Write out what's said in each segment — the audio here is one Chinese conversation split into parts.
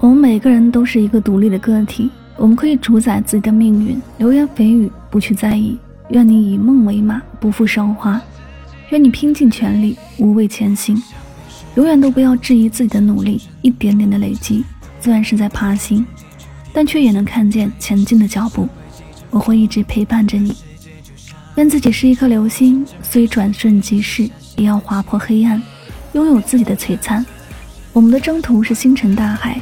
我们每个人都是一个独立的个体，我们可以主宰自己的命运。流言蜚语不去在意，愿你以梦为马，不负韶华。愿你拼尽全力，无畏前行。永远都不要质疑自己的努力，一点点的累积，虽然是在爬行，但却也能看见前进的脚步。我会一直陪伴着你。愿自己是一颗流星，虽转瞬即逝，也要划破黑暗，拥有自己的璀璨。我们的征途是星辰大海，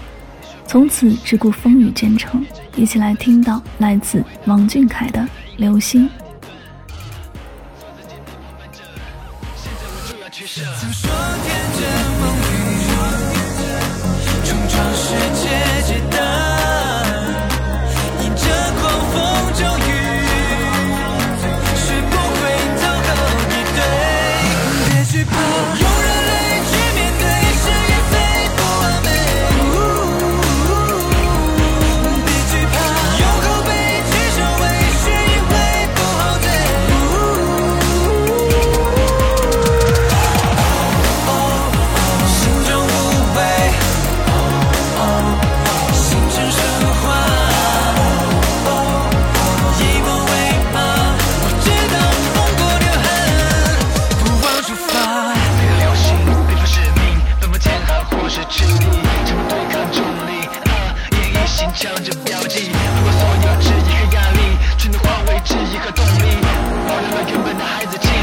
从此只顾风雨兼程。一起来听到来自王俊凯的《流星》。击破所有质疑和压力全都化为质疑和动力。保留了原本的孩子气